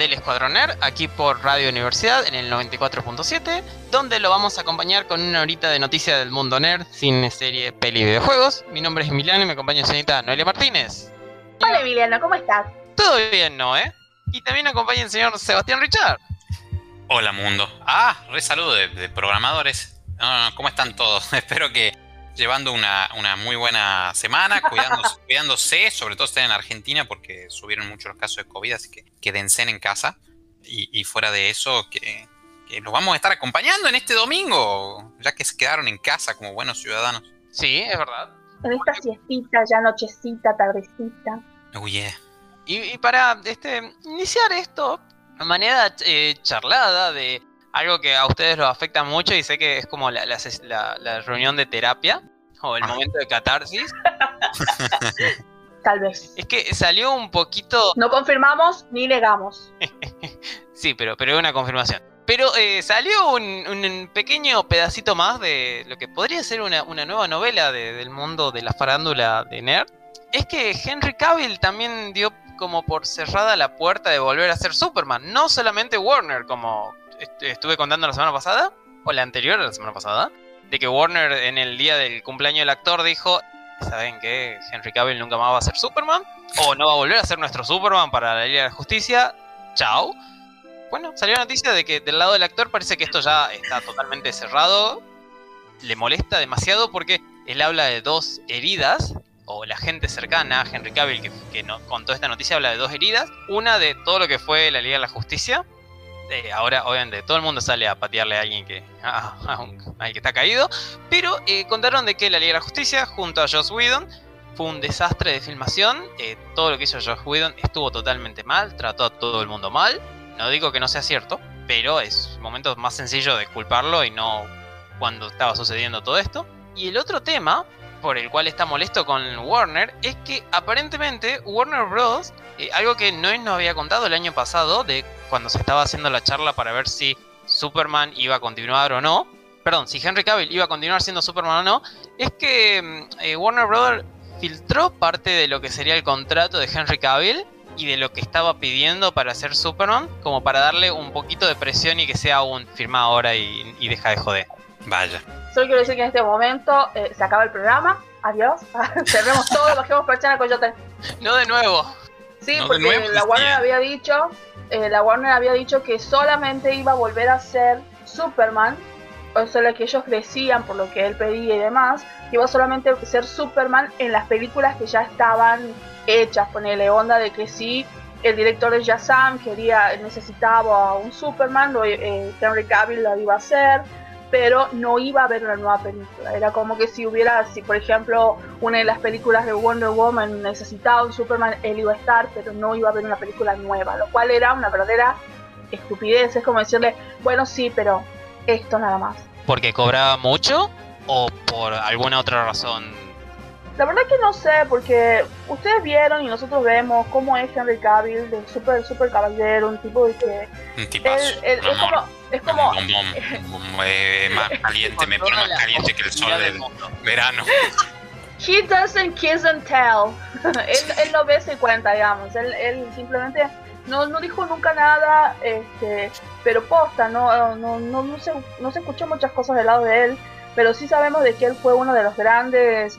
Del Escuadroner, aquí por Radio Universidad en el 94.7, donde lo vamos a acompañar con una horita de noticias del mundo nerd, cine, serie, peli y videojuegos. Mi nombre es Emiliano y me acompaña señorita Noelia Martínez. Hola Emiliano, ¿cómo estás? Todo bien, ¿no, eh? Y también acompaña el señor Sebastián Richard. Hola mundo. Ah, re saludo de, de programadores. No, no, ¿Cómo están todos? Espero que llevando una, una muy buena semana, cuidándose, cuidándose, sobre todo estén en Argentina porque subieron mucho los casos de COVID, así que quédense en casa. Y, y fuera de eso, que, que los vamos a estar acompañando en este domingo, ya que se quedaron en casa como buenos ciudadanos. Sí, es verdad. En esta siestita, ya nochecita, tardecita. Oh yeah. Y, y para este, iniciar esto manera eh, charlada de algo que a ustedes los afecta mucho y sé que es como la, la ses- la- la reunión de terapia o el Ah. momento de catarsis, Tal vez. es que salió un poquito... No confirmamos ni negamos. Sí, pero, pero es una confirmación. Pero eh, salió un, un pequeño pedacito más de lo que podría ser una, una nueva novela de- del mundo de la farándula de Nerd. Es que Henry Cavill también dio como por cerrada la puerta de volver a ser Superman. No solamente Warner, como estuve contando la semana pasada, o la anterior a la semana pasada, de que Warner en el día del cumpleaños del actor dijo, ¿saben qué? Henry Cavill nunca más va a ser Superman, o no va a volver a ser nuestro Superman para la Liga de la Justicia. Chao. Bueno, salió la noticia de que del lado del actor parece que esto ya está totalmente cerrado. Le molesta demasiado porque él habla de dos heridas, o la gente cercana a Henry Cavill que, que no, contó esta noticia habla de dos heridas. Una de todo lo que fue la Liga de la Justicia. Eh, ahora, obviamente, todo el mundo sale a patearle a alguien que, a, a un- que está caído. Pero eh, contaron de que la Liga de la Justicia, junto a Joss Whedon, fue un desastre de filmación. eh, todo lo que hizo Joss Whedon estuvo totalmente mal, trató a todo el mundo mal. No digo que no sea cierto, pero es momento más sencillo de culparlo y no cuando estaba sucediendo todo esto. Y el otro tema por el cual está molesto con Warner es que aparentemente Warner Bros. Eh, algo que Noé nos había contado el año pasado, de cuando se estaba haciendo la charla para ver si Superman iba a continuar o no, perdón, si Henry Cavill iba a continuar siendo Superman o no, es que mm, eh, Warner Bros. filtró parte de lo que sería el contrato de Henry Cavill y de lo que estaba pidiendo para ser Superman, como para darle un poquito de presión y que sea un firma ahora y, y deja de joder. Vaya. Solo quiero decir que en este momento eh, se acaba el programa. Adiós. Cerremos todo, bajemos perchana coyote. No de nuevo. Sí, No, porque nuevo, la Warner había dicho, eh, la Warner había dicho que solamente iba a volver a ser Superman, o sea, lo que ellos decían por lo que él pedía y demás, iba solamente a ser Superman en las películas que ya estaban hechas, ponele onda de que sí, el director de Shazam quería, necesitaba a un Superman, lo, eh, Henry Cavill lo iba a hacer, pero no iba a haber una nueva película. Era como que si hubiera, si por ejemplo una de las películas de Wonder Woman necesitaba un Superman, él iba a estar, pero no iba a haber una película nueva, lo cual era una verdadera estupidez. Es como decirle, bueno, sí, pero esto nada más. ¿Porque cobraba mucho o por alguna otra razón? La verdad que no sé, porque ustedes vieron y nosotros vemos cómo es Henry Cavill, de super, super caballero, un tipo de que... Un. Él, él- es como... Es como bombón, eh, más caliente, me pone más caliente que el sol del verano. He doesn't kiss and tell. él, él no ve se cuenta, digamos. Él, él simplemente no, no dijo nunca nada, este, pero posta, no, no, no, no, se, no se escuchó muchas cosas del lado de él, pero sí sabemos de que él fue uno de los grandes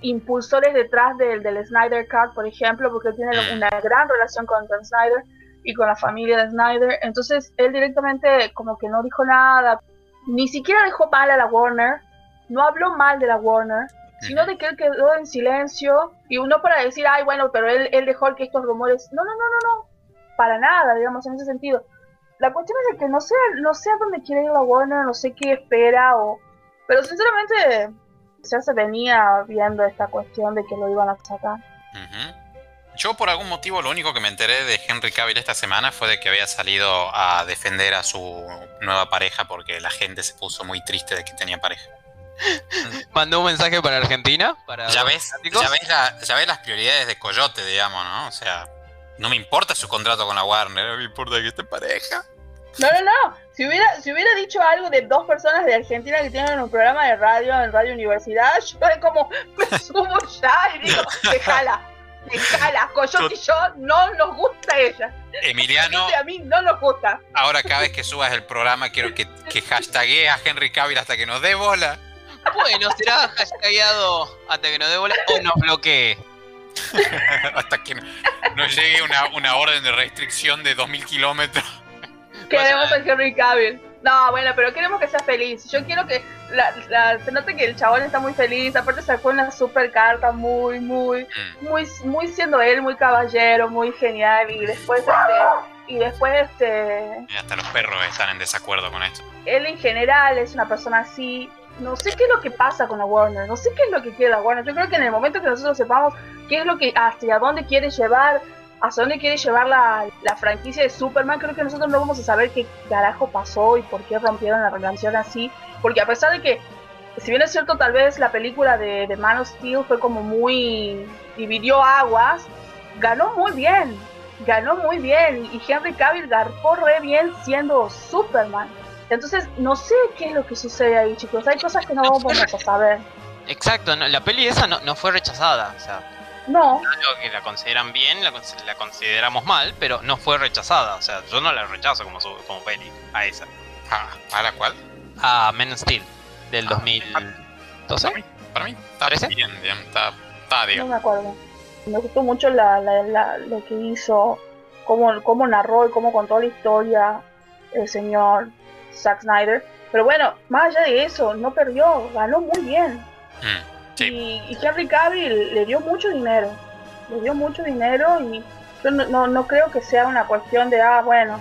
impulsores detrás del, del Snyder Cut, por ejemplo, porque él tiene Mm. una gran relación con John Snyder y con la familia de Snyder. Entonces él directamente como que no dijo nada, ni siquiera dejó mal a la Warner, no habló mal de la Warner, sino de que él quedó en silencio y uno para decir, ay, bueno, pero él, él dejó que estos rumores, no, no, no, no, no, para nada, digamos, en ese sentido. La cuestión es de que no sé, no sé a dónde quiere ir la Warner, no sé qué espera, o... pero sinceramente ya se venía viendo esta cuestión de que lo iban a sacar. Ujú. Yo por algún motivo lo único que me enteré de Henry Cavill esta semana fue de que había salido a defender a su nueva pareja porque la gente se puso muy triste de que tenía pareja. Mandó un mensaje para Argentina. Para Ya ves, ya ves, la- ya ves las prioridades de Coyote, digamos, ¿no? O sea, no me importa su contrato con la Warner, no me importa que esté pareja. No, no, no. Si hubiera, si hubiera dicho algo de dos personas de Argentina que tienen un programa de radio en Radio Universidad, yo es como me subo ya y digo, déjala, déjala. Coyote y yo no nos gusta ella. Emiliano, Coyote a mí no nos gusta. ahora cada vez que subas el programa quiero que, que hashtaguee a Henry Cavill hasta que nos dé bola. Bueno, será hashtagueado hasta que nos dé bola o nos bloquee. hasta que nos llegue una, una orden de restricción de 2.000 kilómetros. Queremos a Henry Cavill. No, bueno, pero queremos que sea feliz. Yo quiero que la, la- se note que el chabón está muy feliz. Aparte sacó una super carta muy, muy, Mm. muy, muy siendo él, muy caballero, muy genial. Y después, este, y después, este, Y hasta los perros están en desacuerdo con esto. él en general es una persona así. No sé qué es lo que pasa con la Warner, no sé qué es lo que quiere la Warner. Yo creo que en el momento que nosotros sepamos qué es lo que, hacia dónde quiere llevar, hacia dónde quiere llevar la, la franquicia de Superman, creo que nosotros no vamos a saber qué carajo pasó y por qué rompieron la relación así. Porque a pesar de que, si bien es cierto, tal vez la película de, de Man of Steel fue como muy. dividió aguas, ganó muy bien. Ganó muy bien. Y Henry Cavill garpó re bien siendo Superman. Entonces, no sé qué es lo que sucede ahí, chicos. Hay cosas que no vamos a saber. Exacto, la peli esa no, no fue rechazada. O sea, No, que la consideran bien, la, la consideramos mal, pero no fue rechazada. O sea, yo no la rechazo como, su- como peli, a esa. Ah, ¿A la cual? A Men Steel, del Ah, 2012. Para mí, para mí está ¿Parece? bien, bien, está, está no digamos. me acuerdo. Me gustó mucho la, la- la- lo que hizo, cómo, cómo narró y cómo contó la historia el señor Zack Snyder. Pero bueno, más allá de eso, no perdió, ganó muy bien. Mm, Sí. Y, y Henry Cavill le dio mucho dinero. Le dio mucho dinero y yo no, no, no creo que sea una cuestión de, ah, bueno,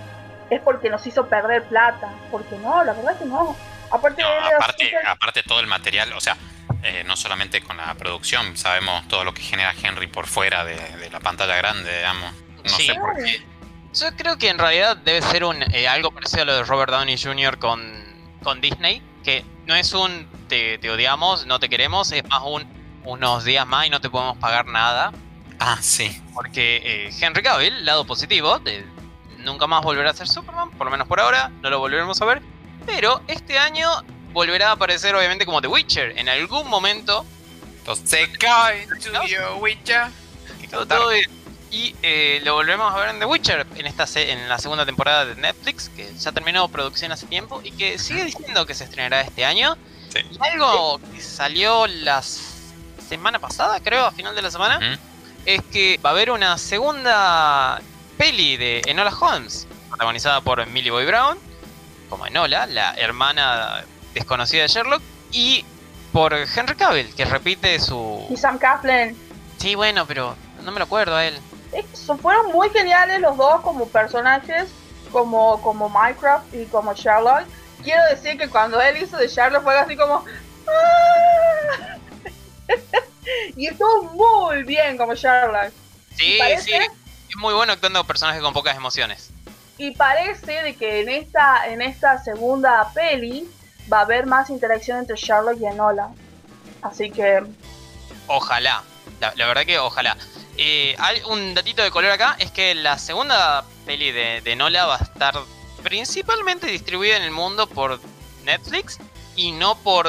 es porque nos hizo perder plata. Porque no, la verdad que no. Aparte, No, aparte, todo el material, o sea, eh, no solamente con la producción, sabemos todo lo que genera Henry por fuera de, de la pantalla grande, digamos. No Sí. sé por qué. Yo creo que en realidad debe ser un eh, algo parecido a lo de Robert Downey Jr. con, con Disney, que no es un te, te odiamos, no te queremos, es más un unos días más y no te podemos pagar nada. Ah, sí. Porque eh, Henry Cavill, lado positivo, de nunca más volverá a ser Superman, por lo menos por ahora, no lo volveremos a ver. Pero este año volverá a aparecer obviamente como The Witcher. En algún momento Entonces, se cae Witcher. Y eh, lo volvemos a ver en The Witcher, en, esta se- en la segunda temporada de Netflix, que ya terminó producción hace tiempo y que sigue diciendo que se estrenará este año. Sí. Y algo que salió la semana pasada, creo, a final de la semana, es que va a haber una segunda peli de Enola Holmes, protagonizada por Millie Boy Brown, como Enola, la hermana desconocida de Sherlock, y por Henry Cavill, que repite su... Y Sam Claflin. Sí, bueno, pero no me lo acuerdo a él. Eso, fueron muy geniales los dos como personajes, como, como Minecraft y como Sherlock. Quiero decir que cuando él hizo de Sherlock fue así como... "Ah". y estuvo muy bien como Sherlock. Sí, parece? sí. Es muy bueno actuando personajes con pocas emociones. Y parece de que en esta, en esta segunda peli va a haber más interacción entre Sherlock y Enola. Así que Ojalá. La, la verdad que ojalá. Eh, hay un datito de color acá, es que la segunda peli de, de Nola va a estar principalmente distribuida en el mundo por Netflix y no por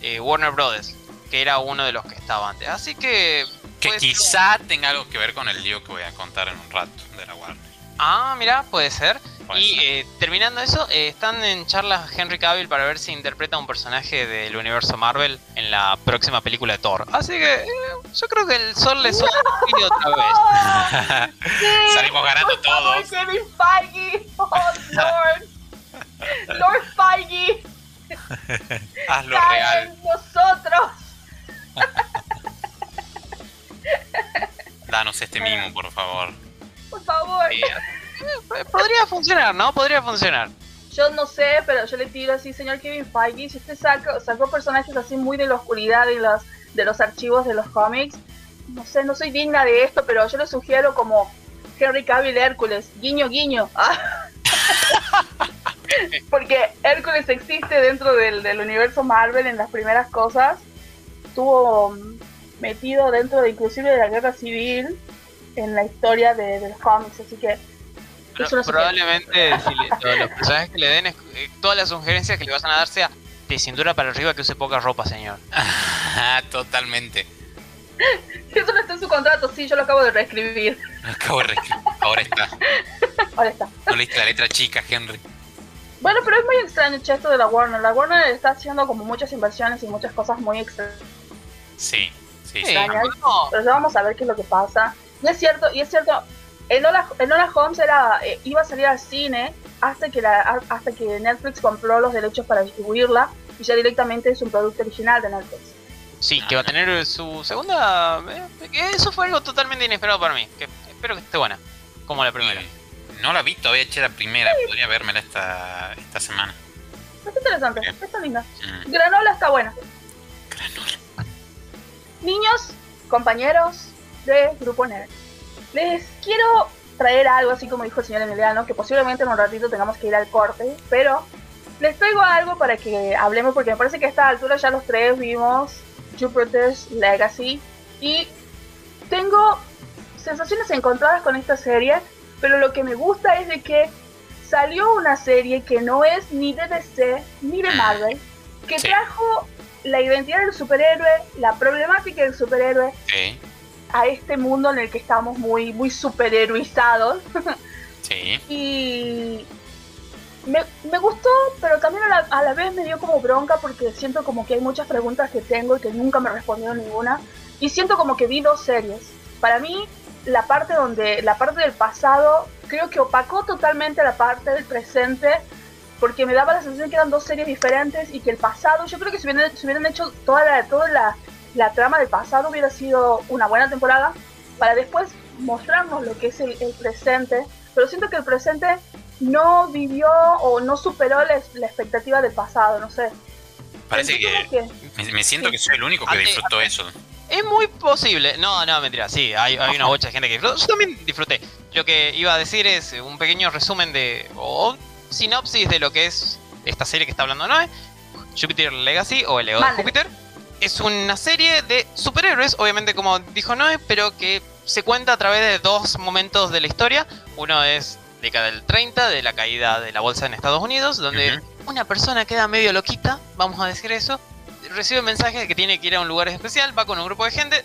eh, Warner Brothers, que era uno de los que estaba antes. Así que... Que quizá tenga algo que ver con el lío que voy a contar en un rato de la Warner. Ah, mira, puede ser. Y eh, terminando eso, eh, están en charlas Henry Cavill para ver si interpreta un personaje del universo Marvel en la próxima película de Thor. Así que eh, yo creo que el sol le suena y otra vez. Salimos ganando por favor, todos. Kevin Feige, oh Lord, Lord Feige, Hazlo cae real. en nosotros. Danos este mimo, por favor. Por favor. Eh, podría funcionar, ¿no? Podría funcionar. Yo no sé, pero yo le tiro así, señor Kevin Feige, si usted saca, sacó personajes así muy de la oscuridad de los, de los archivos de los cómics, no sé, no soy digna de esto, pero yo le sugiero como Henry Cavill Hércules, guiño, guiño. Porque Hércules existe dentro del, del, universo Marvel en las primeras cosas. Estuvo metido dentro de inclusive de la guerra civil en la historia de, los cómics, así que... probablemente los personajes que le den, eh, todas las sugerencias que le vayan a dar sea de cintura para arriba que use poca ropa, señor. Totalmente. Eso no está en su contrato, sí, yo lo acabo de reescribir. acabo de reescribir, ahora está. ahora está. No leíste la letra chica, Henry. Bueno, pero es muy extraño esto de la Warner. La Warner está haciendo como muchas inversiones y muchas cosas muy extrañas. Sí, sí, sí. Pero ya vamos a ver qué es lo que pasa. Y es cierto, y es cierto, Enola, Holmes era, eh, iba a salir al cine hasta que, la, hasta que Netflix compró los derechos para distribuirla y ya directamente es un producto original de Netflix. Sí, que va a tener su segunda. Eh, eso fue algo totalmente inesperado para mí. Que espero que esté buena, como la primera. no la vi todavía hecha la primera, podría vérmela esta, esta semana. Está interesante, está linda. Mm. Granola está buena. Granola. Niños, compañeros de Grupo Nerd, les quiero traer algo así como dijo el señor Emiliano, que posiblemente en un ratito tengamos que ir al corte, pero les traigo algo para que hablemos porque me parece que a esta altura ya los tres vimos Jupiter's Legacy. Y tengo sensaciones encontradas con esta serie, pero lo que me gusta es de que salió una serie que no es ni de DC ni de Marvel, que trajo la identidad del superhéroe, la problemática del superhéroe a este mundo en el que estamos muy, muy superheroizados. Sí. y me, gustó, pero también a la, vez me dio como bronca porque siento como que hay muchas preguntas que tengo y que nunca me respondieron ninguna. Y siento como que vi dos series. Para mí, la parte donde, la parte del pasado, creo que opacó totalmente la parte del presente, porque me daba la sensación que eran dos series diferentes y que el pasado, yo creo que si hubieran, hubieran hecho toda la, toda la, la, trama del pasado hubiera sido una buena temporada, para después mostrarnos lo que es el, el presente. Pero siento que el presente no vivió o no superó la, expectativa del pasado, no sé. Parece que, me, siento que soy el único que disfrutó eso. Es muy posible. No, no, mentira. Sí, hay, una bocha de gente que disfrutó. Yo también disfruté. Lo que iba a decir es un pequeño resumen de. o sinopsis de lo que es esta serie que está hablando Noé: Jupiter Legacy o El Legado de Júpiter. Es una serie de superhéroes, obviamente, como dijo Noé, pero que se cuenta a través de dos momentos de la historia. Uno es década del 30, de la caída de la bolsa en Estados Unidos, donde una persona queda medio loquita, vamos a decir eso, recibe mensajes de que tiene que ir a un lugar especial, va con un grupo de gente,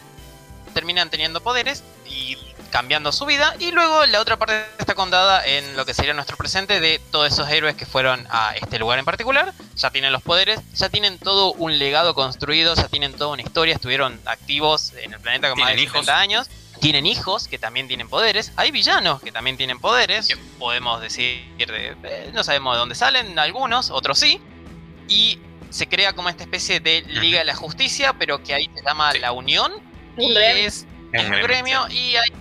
terminan teniendo poderes y cambiando su vida, y luego la otra parte está contada en lo que sería nuestro presente de todos esos héroes que fueron a este lugar en particular, ya tienen los poderes, ya tienen todo un legado construido, ya tienen toda una historia, estuvieron activos en el planeta con más de 50 años. Tienen hijos que también tienen poderes, hay villanos que también tienen poderes, podemos decir, de, no sabemos de dónde salen, algunos, otros sí, y se crea como esta especie de Liga de la Justicia, pero que ahí se llama la Unión, y es un gremio, y hay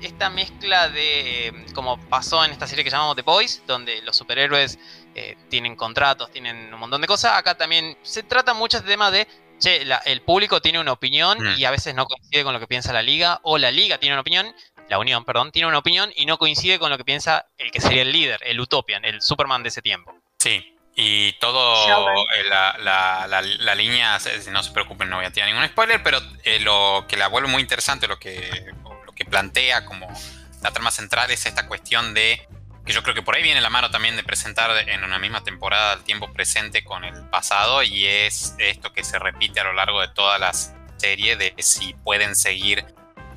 esta mezcla de, como pasó en esta serie que llamamos The Boys, donde los superhéroes eh, tienen contratos, tienen un montón de cosas, acá también se trata mucho este tema de che, el público tiene una opinión mm. y a veces no coincide con lo que piensa la liga, o la liga tiene una opinión, la unión, perdón, tiene una opinión y no coincide con lo que piensa el que sería el líder, el Utopian, el Superman de ese tiempo. Sí, y todo eh, la, la, la, línea, no se preocupen, no voy a tirar ningún spoiler, pero eh, lo que la vuelve muy interesante, lo que, lo que plantea como la trama central es esta cuestión de que yo creo que por ahí viene la mano también de presentar en una misma temporada el tiempo presente con el pasado y es esto que se repite a lo largo de toda la serie de si pueden seguir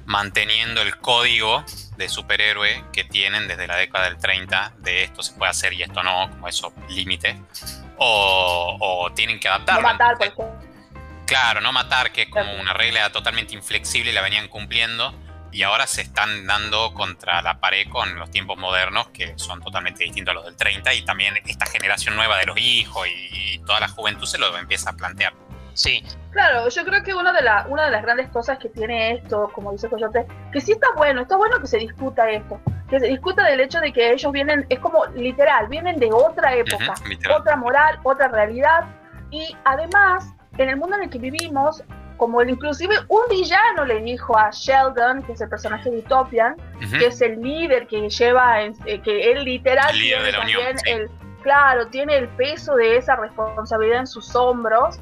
manteniendo el código de superhéroe que tienen desde la década del 30 de esto se puede hacer y esto no, como eso límite, o, tienen que adaptarlo. No matar, Claro, no matar, que es como una regla totalmente inflexible y la venían cumpliendo y ahora se están dando contra la pared con los tiempos modernos que son totalmente distintos a los del 30 y también esta generación nueva de los hijos y, toda la juventud se lo empieza a plantear. Sí. Claro, yo creo que una de, la, una de las grandes cosas que tiene esto, como dice Coyote, que sí está bueno, está bueno que se discuta esto, que se discuta del hecho de que ellos vienen, es como literal, vienen de otra época, otra moral, otra realidad, y además, en el mundo en el que vivimos, como él, inclusive un villano le dijo a Sheldon, que es el personaje de Utopian, que es el líder que lleva, eh, que él literal el, claro, tiene el peso de esa responsabilidad en sus hombros.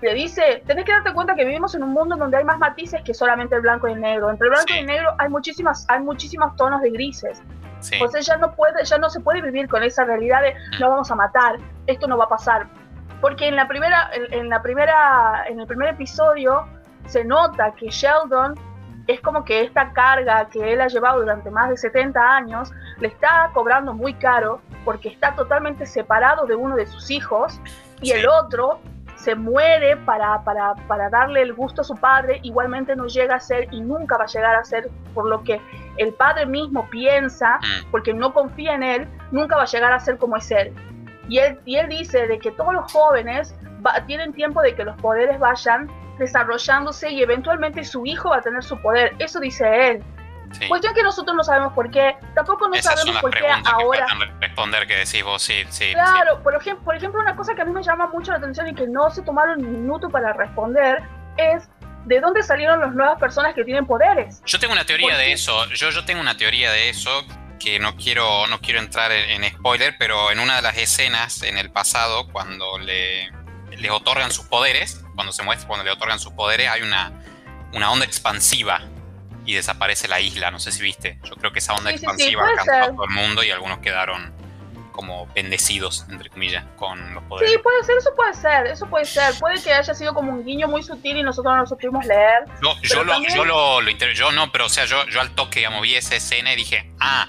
Le dice, tenés que darte cuenta que vivimos en un mundo donde hay más matices que solamente el blanco y el negro. Entre el blanco y el negro hay muchísimas, hay muchísimos tonos de grises. Sea, ya no puede, ya no se puede vivir con esa realidad de no vamos a matar, esto no va a pasar. Porque en la primera, en, la primera, en el primer episodio se nota que Sheldon es como que esta carga que él ha llevado durante más de 70 años le está cobrando muy caro porque está totalmente separado de uno de sus hijos y el otro se muere para, para, para, darle el gusto a su padre, igualmente no llega a ser y nunca va a llegar a ser por lo que el padre mismo piensa, mm. porque no confía en él, nunca va a llegar a ser como es él. Y él, y él dice de que todos los jóvenes tienen tiempo de que los poderes vayan desarrollándose y eventualmente su hijo va a tener su poder. Eso dice él. Sí. Cuestión que nosotros no sabemos por qué, tampoco no sabemos por qué ahora. Que responder que decís vos, sí, sí. Claro, Por, ejemplo, por ejemplo, una cosa que a mí me llama mucho la atención y que no se tomaron un minuto para responder es de dónde salieron las nuevas personas que tienen poderes. Yo tengo una teoría de eso. Yo, yo tengo una teoría de eso que no quiero, no quiero entrar en, spoiler, pero en una de las escenas en el pasado, cuando le, le otorgan sus poderes, cuando se muestra, cuando le otorgan sus poderes, hay una, una onda expansiva y desaparece la isla. No sé si viste. Yo creo que esa onda expansiva alcanzó a todo el mundo y algunos quedaron como bendecidos, entre comillas, con los poderes. Sí, puede ser, eso puede ser, eso puede ser. Puede que haya sido como un guiño muy sutil y nosotros no lo supimos leer. yo, lo, yo lo, lo yo no, pero o sea, yo, yo al toque, digamos, vi esa escena y dije, ah,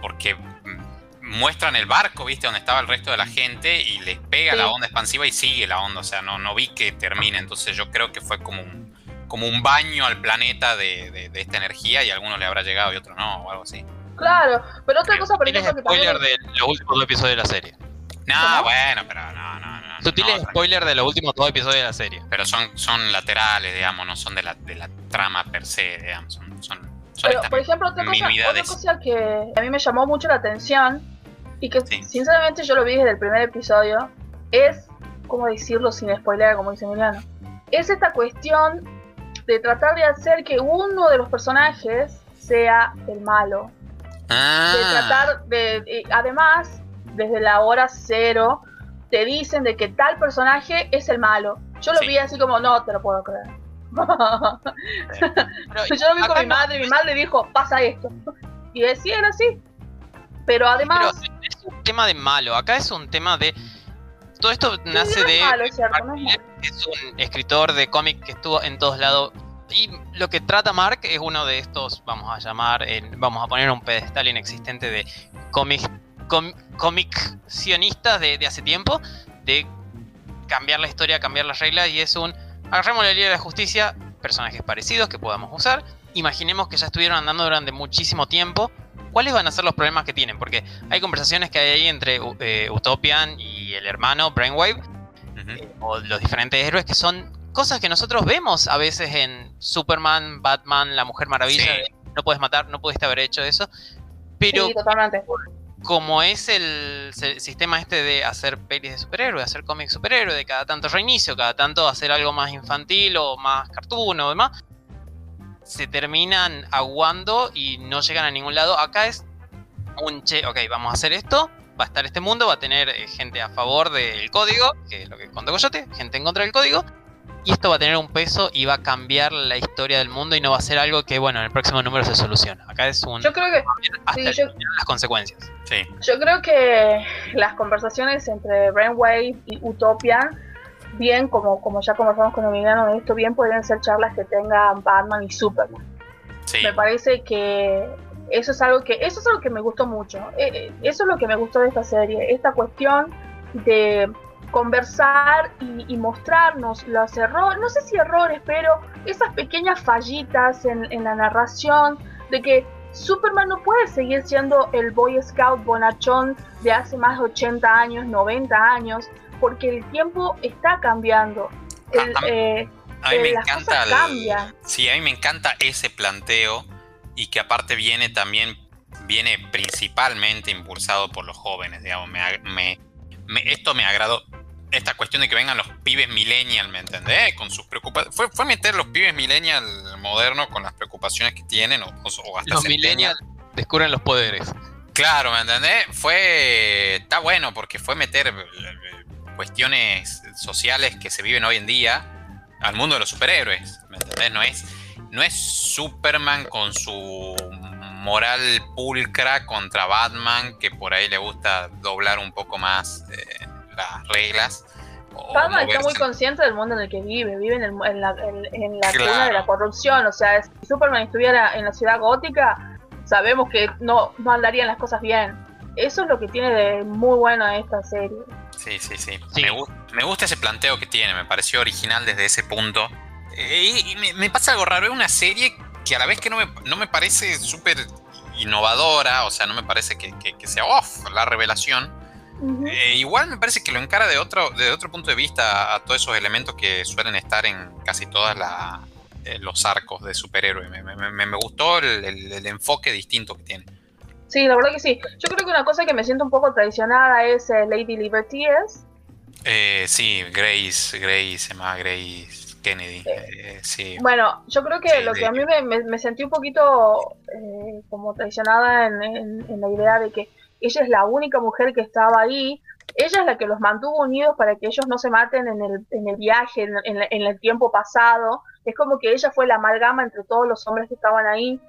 porque muestran el barco, ¿viste? Donde estaba el resto de la gente y les pega la onda expansiva y sigue la onda. O sea, no, no vi que termine. Entonces yo creo que fue como un, como un baño al planeta de, esta energía y a algunos le habrá llegado y otros no, o algo así. Claro, pero otra cosa, por ejemplo, que spoiler de los últimos dos episodios de la serie. No, bueno, pero no, no, no. Sutil spoiler de los últimos dos episodios de la serie. Pero son, son laterales, digamos, no son de la, de la trama per se, digamos. Son, son pero, por ejemplo, otra cosa, que a mí me llamó mucho la atención y que sinceramente yo lo vi desde el primer episodio es, ¿cómo decirlo sin spoiler, como dice Emiliano? Es esta cuestión de tratar de hacer que uno de los personajes sea el malo. Ah. De tratar de, además, desde la hora cero, te dicen de que tal personaje es el malo. Yo lo vi así como, no te lo puedo creer. Yo lo vi con mi madre, y mi madre dijo, pasa esto. Y decía, era así. Pero además... es un tema de malo, acá es un tema de... Todo esto nace de... es, un escritor de cómic que estuvo en todos lados. Y lo que trata Mark es uno de estos, vamos a llamar, vamos a poner un pedestal inexistente de cómic, cómic sionistas de, de hace tiempo, de cambiar la historia, cambiar las reglas, y es un Agarremos la Liga de la Justicia, personajes parecidos que podamos usar. Imaginemos que ya estuvieron andando durante muchísimo tiempo. ¿Cuáles van a ser los problemas que tienen? Porque hay conversaciones que hay ahí entre eh, Utopian y el hermano Brainwave, eh, o los diferentes héroes, que son cosas que nosotros vemos a veces en Superman, Batman, La Mujer Maravilla. no puedes matar, no pudiste haber hecho eso. Pero sí, totalmente como es el, sistema este de hacer pelis de superhéroes, hacer cómics superhéroes, de cada tanto reinicio, cada tanto hacer algo más infantil o más cartoon o demás, se terminan aguando y no llegan a ningún lado. Acá es un che, ok, vamos a hacer esto, va a estar este mundo, va a tener eh, gente a favor del código, que es lo que contó Coyote, gente en contra del código, y esto va a tener un peso y va a cambiar la historia del mundo y no va a ser algo que, bueno, en el próximo número se soluciona. Acá es un... Yo creo que... Hasta las consecuencias. Sí. Yo creo que las conversaciones entre Brainwave y Utopia, bien, como, como ya conversamos con Emiliano de esto, bien podrían ser charlas que tengan Batman y Superman. Sí. Me parece que eso es algo que eso es algo que me gustó mucho. Eh, eh, eso es lo que me gustó de esta serie, esta cuestión de conversar y, mostrarnos los errores, no sé si errores, pero esas pequeñas fallitas en, la narración de que Superman no puede seguir siendo el Boy Scout bonachón de hace más de 80 años, 90 años, porque el tiempo está cambiando. Eh, a mí me encanta sí, a mí me encanta ese planteo y que aparte viene también viene principalmente impulsado por los jóvenes, digamos, me, me, esto me agradó esta cuestión de que vengan los pibes millennial, ¿me entendés? Con sus preocupaciones. Fue, fue meter los pibes millennial modernos con las preocupaciones que tienen, o, o hasta Los millennials descubren los poderes. Claro, ¿me entendés? Fue. Está bueno porque fue meter eh, cuestiones sociales que se viven hoy en día al mundo de los superhéroes. ¿Me entendés? No es, no es Superman con su moral pulcra contra Batman, que por ahí le gusta doblar un poco más eh, las reglas. Batman está muy consciente del mundo en el que vive, vive en, el- en la, en, en la Claro. cuna de la corrupción. O sea, si Superman estuviera en la ciudad gótica, sabemos que no, no andarían las cosas bien. Eso es lo que tiene de muy bueno esta serie. Sí, sí, sí. Sí. Me, me gusta ese planteo que tiene, me pareció original desde ese punto. Eh, y y me, me pasa algo raro, es una serie que a la vez que no me, no me parece súper innovadora, o sea, no me parece que, que- que sea off la revelación. Eh, igual me parece que lo encara de otro, de otro punto de vista a todos esos elementos que suelen estar en casi todos los arcos de superhéroe. Me, me- me- me gustó el, el- el enfoque distinto que tiene. Sí, la verdad que sí. Yo creo que una cosa que me siento un poco traicionada es eh, Lady Liberty es. Eh, sí, Grace, Grace, se llama Grace Kennedy. eh, sí. Bueno, yo creo que Sí, lo que a mí me, me- me sentí un poquito eh, como traicionada en, en- en la idea de que ella es la única mujer que estaba ahí. Ella es la que los mantuvo unidos para que ellos no se maten en el, en el viaje, en, en el tiempo pasado. Es como que ella fue la amalgama entre todos los hombres que estaban ahí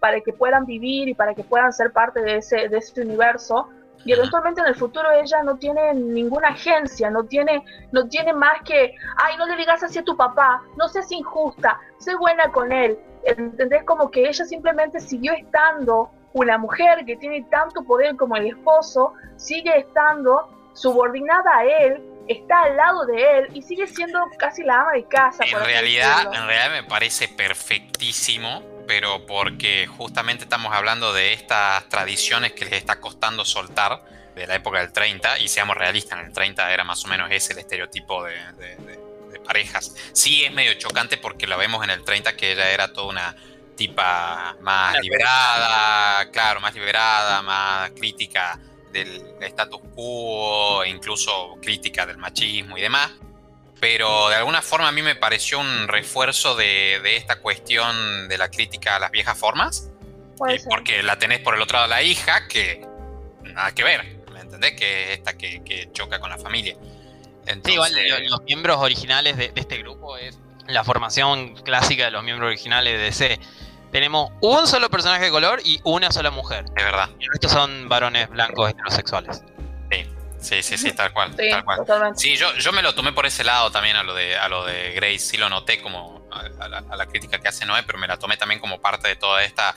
para que puedan vivir y para que puedan ser parte de ese, de ese universo. Y eventualmente en el futuro ella no tiene ninguna agencia, no tiene, no tiene más que, ay, no le digas así a tu papá, no seas injusta, sé buena con él. ¿Entendés? Como que ella simplemente siguió estando una mujer que tiene tanto poder como el esposo, sigue estando subordinada a él, está al lado de él y sigue siendo casi la ama de casa. En por realidad, en realidad me parece perfectísimo, pero porque justamente estamos hablando de estas tradiciones que les está costando soltar de la época del 30, y seamos realistas, en el 30 era más o menos ese el estereotipo de, de- de- de parejas. Sí es medio chocante porque lo vemos en el 30 que ella era toda una tipa más Claro. liberada, claro, más liberada, más crítica del status quo, incluso crítica del machismo y demás pero de alguna forma a mí me pareció un refuerzo de, de esta cuestión de la crítica a las viejas formas, Puede eh, ser. porque la tenés por el otro lado la hija, que nada que ver, ¿me entendés? Que es esta que, que choca con la familia. Entonces, Sí, igual lo- los miembros originales de, de este grupo es la formación clásica de los miembros originales de DC. Tenemos un solo personaje de color y una sola mujer. es verdad, El resto son varones blancos heterosexuales. Sí, sí, sí, tal cual, Sí, tal cual. totalmente. Sí, yo, yo me lo tomé por ese lado también a lo de, a lo de Grace, sí lo noté como a, a la, a la crítica que hace Noé, pero me la tomé también como parte de toda esta,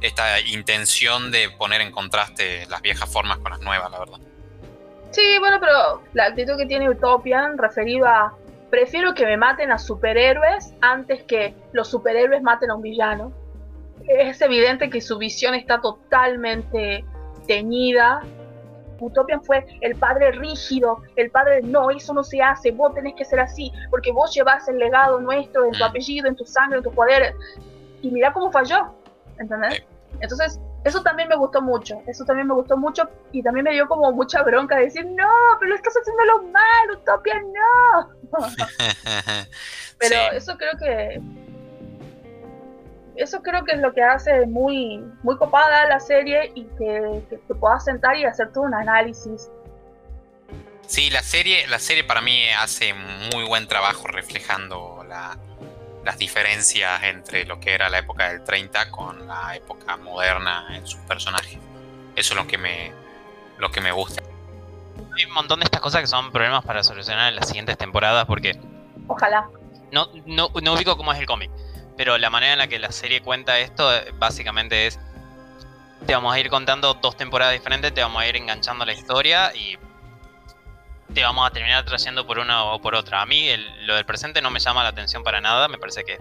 esta intención de poner en contraste las viejas formas con las nuevas, la verdad. Sí, bueno, pero la actitud que tiene Utopian referido a prefiero que me maten a superhéroes antes que los superhéroes maten a un villano. Es evidente que su visión está totalmente teñida. Utopian fue el padre rígido, el padre no, eso no se hace, vos tenés que ser así, porque vos llevas el legado nuestro en tu Mm. apellido, en tu sangre, en tus poderes. Y mira cómo falló, ¿entendés? Entonces, eso también me gustó mucho, eso también me gustó mucho y también me dio como mucha bronca de decir, no, pero estás haciéndolo mal, Utopia, no. Pero Sí. eso creo que eso creo que es lo que hace muy muy copada la serie y que, que te puedas sentar y hacer todo un análisis. Sí, la serie, la serie para mí hace muy buen trabajo reflejando la- las diferencias entre lo que era la época del 30 con la época moderna en sus personajes. Eso es lo que me, lo que me gusta. Hay un montón de estas cosas que son problemas para solucionar en las siguientes temporadas porque Ojalá. no, no, no ubico cómo es el cómic, pero la manera en la que la serie cuenta esto eh, básicamente es te vamos a ir contando dos temporadas diferentes, te vamos a ir enganchando la historia y te vamos a terminar trayendo por una o por otra. A mí el- lo del presente no me llama la atención para nada, me parece que es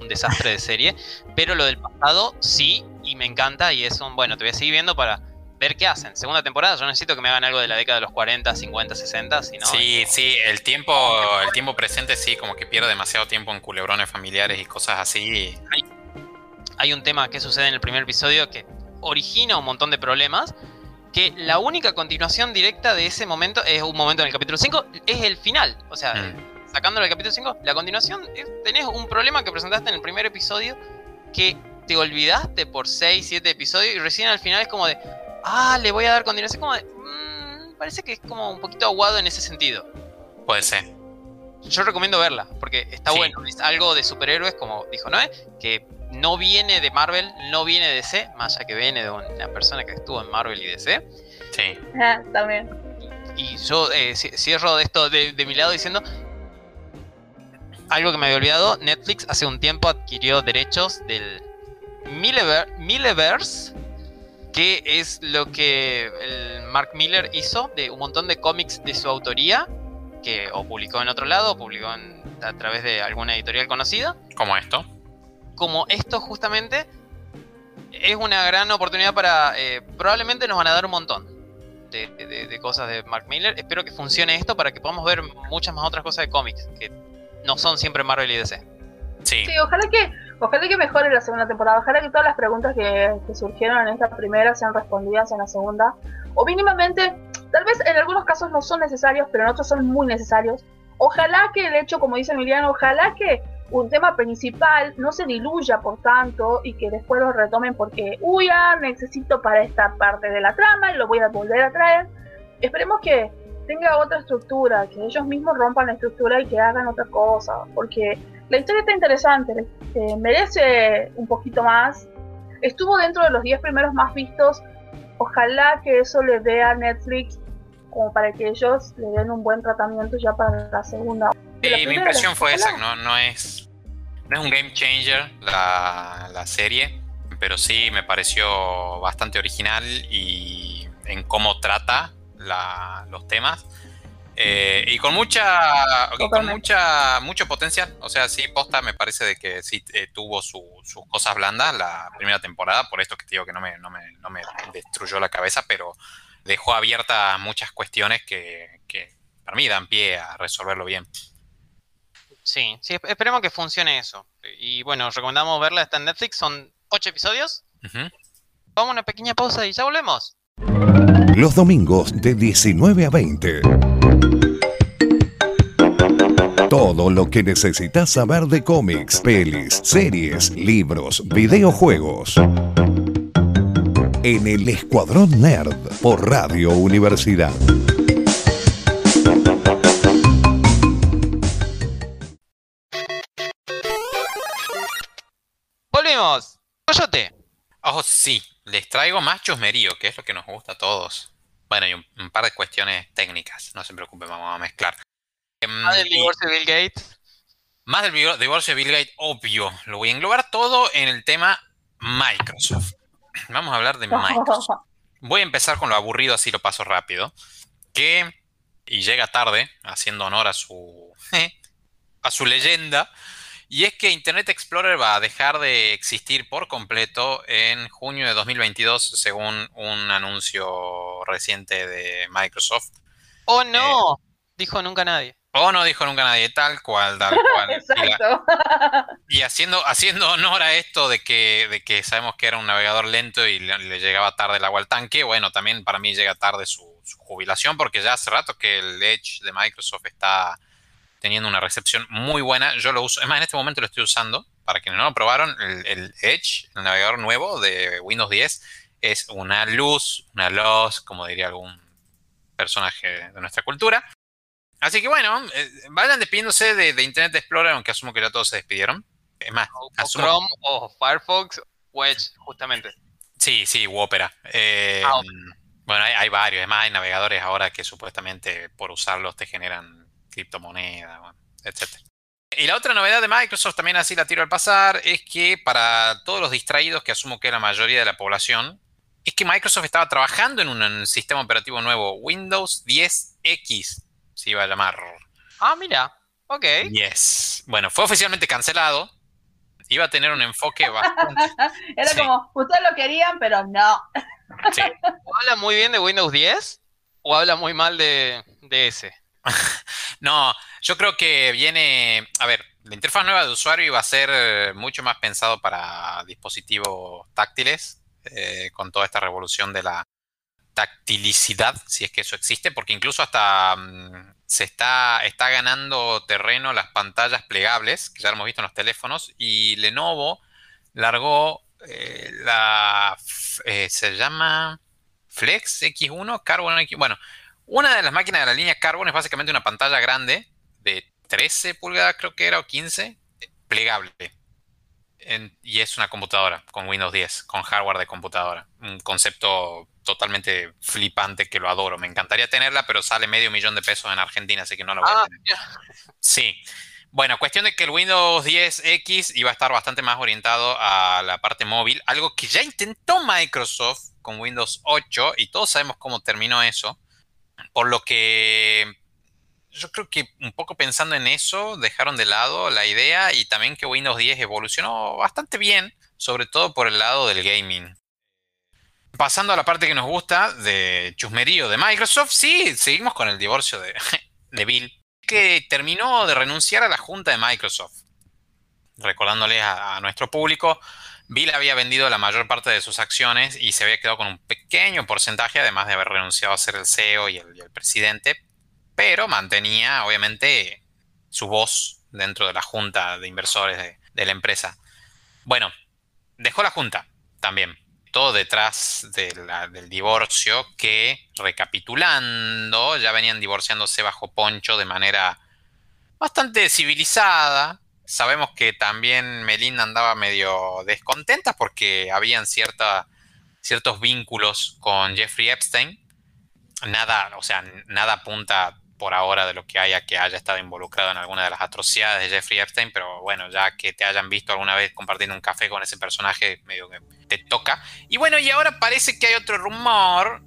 un desastre de serie, pero lo del pasado sí y me encanta y es un, bueno, te voy a seguir viendo para ver qué hacen. Segunda temporada, yo necesito que me hagan algo de la década de los 40, 50, 60, si no... sí, es- sí, el tiempo, el tiempo presente sí, como que pierde demasiado tiempo en culebrones familiares y cosas así. hay un tema que sucede en el primer episodio que origina un montón de problemas que la única continuación directa de ese momento es un momento en el capítulo 5, es el final. O sea, Mm. sacándolo del capítulo 5, la continuación es, tenés un problema que presentaste en el primer episodio que te olvidaste por 6, 7 episodios y recién al final es como de, ah, le voy a dar continuación, como de, "Mm, parece que es como un poquito aguado en ese sentido. Puede ser. Yo recomiendo verla, porque está Sí. bueno, es algo de superhéroes, como dijo Noé, que no viene de Marvel, no viene de DC, más allá que viene de una persona que estuvo en Marvel y DC. Sí. Ah, También. Y yo eh, ci- cierro de esto de, de mi lado diciendo algo que me había olvidado. Netflix hace un tiempo adquirió derechos del Milever- Mileverse, que es lo que el Mark Miller hizo de un montón de cómics de su autoría, que o publicó en otro lado, o publicó en- a través de alguna editorial conocida. Como esto. Como esto justamente es una gran oportunidad para... eh, probablemente nos van a dar un montón de, de- de cosas de Mark Miller. Espero que funcione esto para que podamos ver muchas más otras cosas de cómics, que no son siempre Marvel y DC. Sí. Sí, ojalá que, ojalá que mejore la segunda temporada. Ojalá que todas las preguntas que, surgieron en esta primera sean respondidas en la segunda. O mínimamente, tal vez en algunos casos no son necesarios, pero en otros son muy necesarios. Ojalá que el hecho, como dice Emiliano, ojalá que un tema principal no se diluya por tanto y que después lo retomen porque, uy, necesito para esta parte de la trama y lo voy a volver a traer. Esperemos que tenga otra estructura, que ellos mismos rompan la estructura y que hagan otra cosa, porque la historia está interesante, eh, merece un poquito más. Estuvo dentro de los 10 primeros más vistos. Ojalá que eso le dé a Netflix como para que ellos le den un buen tratamiento ya para la segunda. Sí, La mi impresión fue esa, no, no es. No es un game changer la, la serie, pero sí me pareció bastante original y en cómo trata la- los temas. Eh, y con mucha y con mucha mucho potencial o sea sí posta me parece de que sí eh, tuvo su- sus cosas blandas la primera temporada por esto que te digo que no me, no me, no me destruyó la cabeza pero dejó abiertas muchas cuestiones que, que para mí dan pie a resolverlo bien Sí, sí, esp- esperemos que funcione eso. Y bueno, recomendamos verla, está en Netflix, son 8 episodios. Ujú. Vamos a una pequeña pausa y ya volvemos. Los domingos de 19 a 20. Todo lo que necesitas saber de cómics, pelis, series, libros, videojuegos. En el Escuadrón Nerd por Radio Universidad. ¡Volvemos! ¡Coyote! Oh, sí, les traigo más chusmerío, que es lo que nos gusta a todos. Bueno, y un, un par de cuestiones técnicas, no se preocupen, vamos a mezclar. Em, Ah, del divorcio de Bill Gates. más del divo- divorcio de Bill Gates, obvio. Lo voy a englobar todo en el tema Microsoft. Vamos a hablar de Microsoft. Voy a empezar con lo aburrido, así lo paso rápido. Que, y llega tarde, haciendo honor a su, a su leyenda, y es que Internet Explorer va a dejar de existir por completo en junio de 2022, según un anuncio reciente de Microsoft. ¡Oh no! Dijo nunca nadie. O no dijo nunca nadie, tal cual, tal cual. Exacto. Y haciendo, haciendo honor a esto de que, de que sabemos que era un navegador lento y le, le llegaba tarde el agua al tanque, bueno, también para mí llega tarde su, su jubilación porque ya hace rato que el Edge de Microsoft está teniendo una recepción muy buena. Yo lo uso, es más, en este momento lo estoy usando. Para quienes no lo probaron, el, el Edge, el navegador nuevo de Windows 10, es una luz, una luz, como diría algún personaje de nuestra cultura. Así que bueno, eh, vayan despidiéndose de, de Internet Explorer, aunque asumo que ya todos se despidieron. Es más, O, o asumo- Chrome, o Firefox, o Edge, justamente. Sí, sí, u Opera. Eh, Ah, ok. Bueno, hay, hay varios. Es más, hay navegadores ahora que supuestamente por usarlos te generan criptomonedas, bueno, etc. Y la otra novedad de Microsoft, también así la tiro al pasar, es que para todos los distraídos, que asumo que es la mayoría de la población, es que Microsoft estaba trabajando en un, en un sistema operativo nuevo, Windows 10X, se iba a llamar. Ah, mira. Ok. Yes. Bueno, fue oficialmente cancelado. Iba a tener un enfoque bastante... Era Sí. como, ustedes lo querían, pero no. sí. ¿O habla muy bien de Windows 10? ¿O habla muy mal de, de ese? No, yo creo que viene, a ver, la interfaz nueva de usuario iba a ser eh, mucho más pensado para dispositivos táctiles, eh, con toda esta revolución de la tactilicidad, si es que eso existe, porque incluso hasta mm, se está, está ganando terreno las pantallas plegables, que ya hemos visto en los teléfonos, y Lenovo largó eh, la, se llama Flex X1, Carbon X, bueno, una de las máquinas de la línea Carbon es básicamente una pantalla grande de 13 pulgadas, creo que era, o 15, plegable. y es una computadora con Windows 10, con hardware de computadora. Un concepto totalmente flipante que lo adoro. Me encantaría tenerla, pero sale medio millón de pesos en Argentina, así que no la voy a Ah, tener. Sí. Bueno, cuestión de que el Windows 10X iba a estar bastante más orientado a la parte móvil, algo que ya intentó Microsoft con Windows 8 y todos sabemos cómo terminó eso. Por lo que yo creo que un poco pensando en eso, dejaron de lado la idea y también que Windows 10 evolucionó bastante bien, sobre todo por el lado del gaming. Pasando a la parte que nos gusta de chusmerío de Microsoft, sí, seguimos con el divorcio de, Bill, que terminó de renunciar a la junta de Microsoft. Recordándoles a nuestro público, Bill había vendido la mayor parte de sus acciones y se había quedado con un pequeño porcentaje, además de haber renunciado a ser el CEO y el, presidente, pero mantenía, obviamente, su voz dentro de la junta de inversores de, la empresa. Bueno, dejó la junta también. Todo detrás del divorcio que, recapitulando, ya venían divorciándose bajo poncho de manera bastante civilizada. Sabemos que también Melinda andaba medio descontenta porque habían cierta, ciertos vínculos con Jeffrey Epstein. Nada, o sea, nada apunta por ahora de lo que haya que haya estado involucrado en alguna de las atrocidades de Jeffrey Epstein, pero bueno, ya que te hayan visto alguna vez compartiendo un café con ese personaje, medio que te toca. Y bueno, y ahora parece que hay otro rumor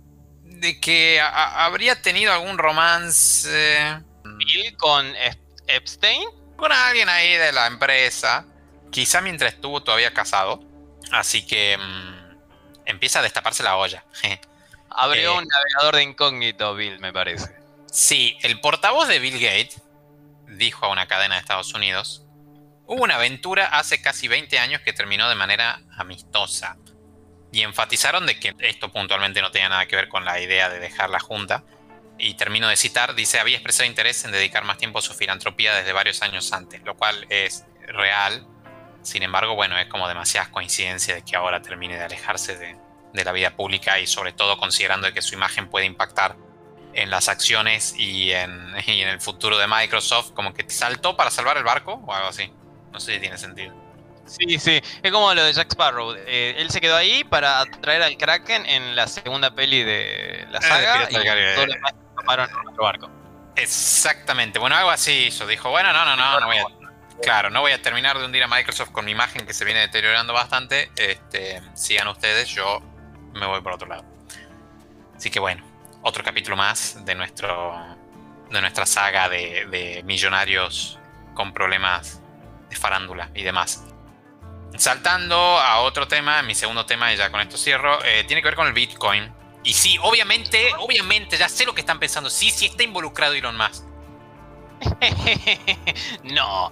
de que habría tenido algún romance con Ep- Epstein. Con alguien ahí de la empresa, quizá mientras estuvo todavía casado. Así que mm, empieza a destaparse la olla. Abrió Eh. un navegador de incógnito, Bill, me parece. Sí, el portavoz de Bill Gates dijo a una cadena de Estados Unidos, hubo una aventura hace casi 20 años que terminó de manera amistosa. Y enfatizaron de que esto puntualmente no tenía nada que ver con la idea de dejar la Junta. Y termino de citar, dice, había expresado interés en dedicar más tiempo a su filantropía desde varios años antes, lo cual es real. Sin embargo, bueno, es como demasiadas coincidencias de que ahora termine de alejarse de, de la vida pública y sobre todo considerando de que su imagen puede impactar en las acciones y en, y en el futuro de Microsoft, como que saltó para salvar el barco o algo así. No sé si tiene sentido. Sí, sí. Es como lo de Jack Sparrow. Eh, él se quedó ahí para atraer al Kraken en la segunda peli de la Eh, saga Piratas y los demás Exactamente. Bueno, algo así hizo. Dijo, bueno, no, no, no, no voy a... Claro, no voy a terminar de hundir a Microsoft con mi imagen que se viene deteriorando bastante. Este, sigan ustedes, yo me voy por otro lado. Así que bueno, otro capítulo más de nuestro de nuestra saga de, de millonarios con problemas de farándula y demás. Saltando a otro tema, mi segundo tema, y ya con esto cierro, eh, tiene que ver con el Bitcoin. Y sí, obviamente, obviamente, ya sé lo que están pensando. Sí, sí está involucrado Elon Musk. no.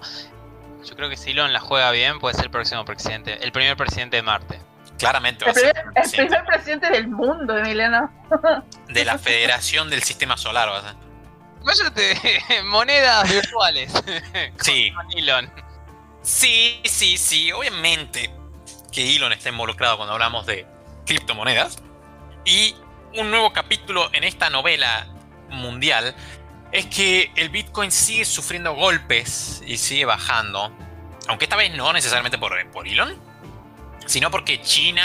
Yo creo que si Elon la juega bien, puede ser el próximo presidente. El primer presidente de Marte. Claramente va El a ser primer, el presidente primer presidente del mundo, Emiliano. de la Federación del Sistema Solar. va a ser. Váyate, monedas virtuales. Sí, Con Elon. sí, sí, sí. Obviamente que Elon está involucrado cuando hablamos de criptomonedas. Y un nuevo capítulo en esta novela mundial es que el Bitcoin sigue sufriendo golpes y sigue bajando. Aunque esta vez no necesariamente por, Elon, sino porque China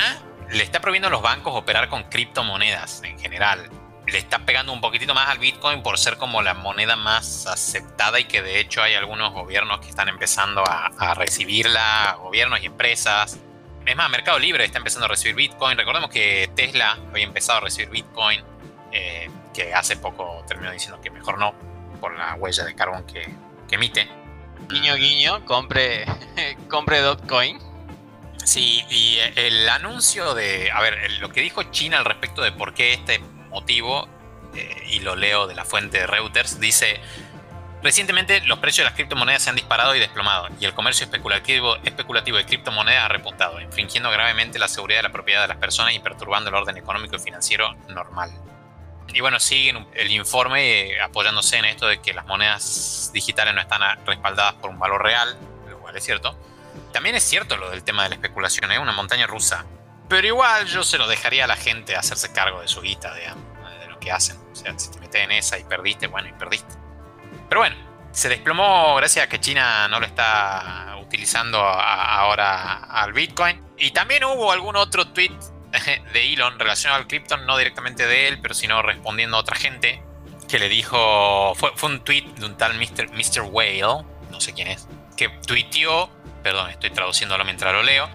le está prohibiendo a los bancos operar con criptomonedas en general. Le está pegando un poquitito más al Bitcoin por ser como la moneda más aceptada y que de hecho hay algunos gobiernos que están empezando a recibirla, gobiernos y empresas. Es más, Mercado Libre está empezando a recibir Bitcoin. Recordemos que Tesla había empezado a recibir Bitcoin, eh, que hace poco terminó diciendo que mejor no, por la huella de carbón que, que emite. Guiño, guiño, compre, compre Dogecoin. Sí, y el anuncio de, a ver, lo que dijo China al respecto de por qué este motivo, eh, y lo leo de la fuente de Reuters, dice, Recientemente los precios de las criptomonedas se han disparado y desplomado, y el comercio especulativo, de criptomonedas ha repuntado, infringiendo gravemente la seguridad de la propiedad de las personas y perturbando el orden económico y financiero normal. Y bueno, siguen el informe eh, apoyándose en esto de que las monedas digitales no están respaldadas por un valor real, lo cual es cierto. También es cierto lo del tema de la especulación, es una montaña rusa. Pero igual yo se lo dejaría a la gente hacerse cargo de su guita, de lo que hacen. O sea, si te metes en esa y perdiste, bueno, y perdiste. Pero bueno, se desplomó gracias a que China no lo está utilizando ahora al Bitcoin. Y también hubo algún otro tweet de Elon relacionado al Krypton, no directamente de él, pero sino respondiendo a otra gente, que le dijo, fue, un tweet de un tal Mr. Mr. Whale, no sé quién es, que tuiteó, perdón, estoy traduciéndolo mientras lo leo,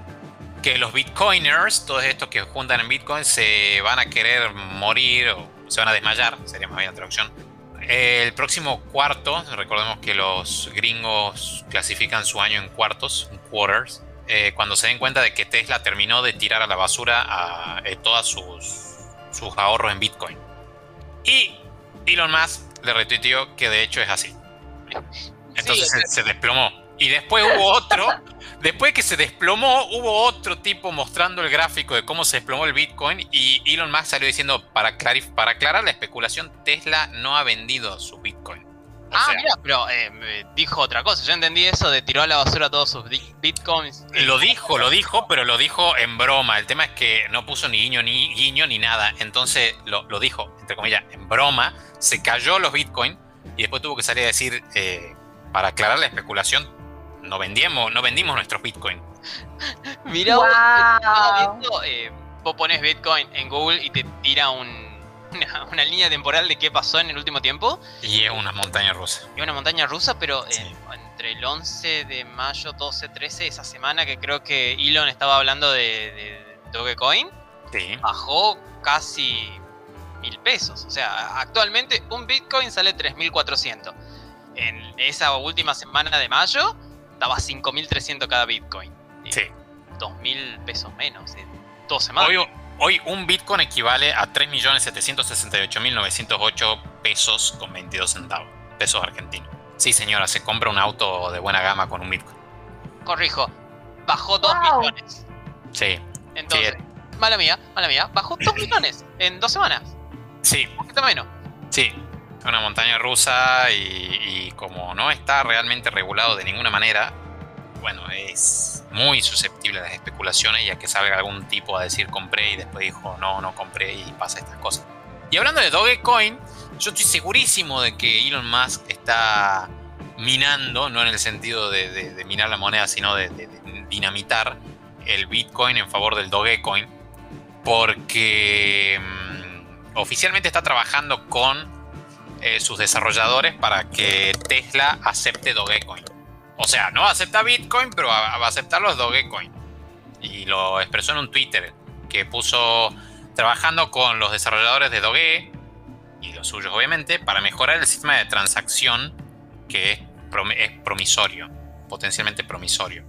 que los bitcoiners, todos estos que juntan en bitcoin, se van a querer morir o se van a desmayar, sería más bien la traducción. El próximo cuarto, recordemos que los gringos clasifican su año en cuartos, en quarters, eh, cuando se den cuenta de que Tesla terminó de tirar a la basura a, eh, todos sus, sus ahorros en Bitcoin. Y Elon Musk le retuiteó que de hecho es así. Entonces se, desplomó. Y después hubo otro, después que se desplomó, hubo otro tipo mostrando el gráfico de cómo se desplomó el Bitcoin y Elon Musk salió diciendo, para, para aclarar la especulación, Tesla no ha vendido su Bitcoin ah, mira, pero eh, dijo otra cosa. Yo entendí eso de tiró a la basura todos sus bitcoins. Lo dijo, lo dijo, pero lo dijo en broma. El tema es que no puso ni guiño ni guiño ni nada. Entonces lo, dijo, entre comillas, en broma. Se cayó los bitcoins y después tuvo que salir a decir, eh, para aclarar la especulación, no vendíamos, no vendimos nuestros bitcoins. Mira, wow. Eh, vos pones bitcoin en Google y te tira un una, línea temporal de qué pasó en el último tiempo. Y es una montaña rusa. Y una montaña rusa, pero eh, entre el 11 de mayo, 12, 13, esa semana que creo que Elon estaba hablando de, Dogecoin, bajó casi mil pesos. O sea, actualmente un Bitcoin sale 3.400. En esa última semana de mayo, estaba 5.300 cada Bitcoin. Sí. 2.000 pesos menos en dos semanas. Hoy un Bitcoin equivale a 3.768.908 pesos con 22 centavos, pesos argentinos. Sí, señora, se compra un auto de buena gama con un Bitcoin. Corrijo, bajó 2 millones. Sí. Entonces, mala mía, mala mía, bajó 2 millones en dos semanas. Sí. Un poquito menos. Sí, una montaña rusa y, como no está realmente regulado de ninguna manera, bueno, es muy susceptible a las especulaciones y a que salga algún tipo a decir compré y después dijo no, no compré y pasa estas cosas. Y hablando de Dogecoin, yo estoy segurísimo de que Elon Musk está minando, no en el sentido de, minar la moneda, sino de, dinamitar el Bitcoin en favor del Dogecoin, porque mm, oficialmente está trabajando con eh, sus desarrolladores para que Tesla acepte Dogecoin. O sea, no acepta Bitcoin, pero va a aceptar los Dogecoin. Y lo expresó en un Twitter que puso trabajando con los desarrolladores de Doge y los suyos obviamente para mejorar el sistema de transacción que es, promisorio, potencialmente promisorio.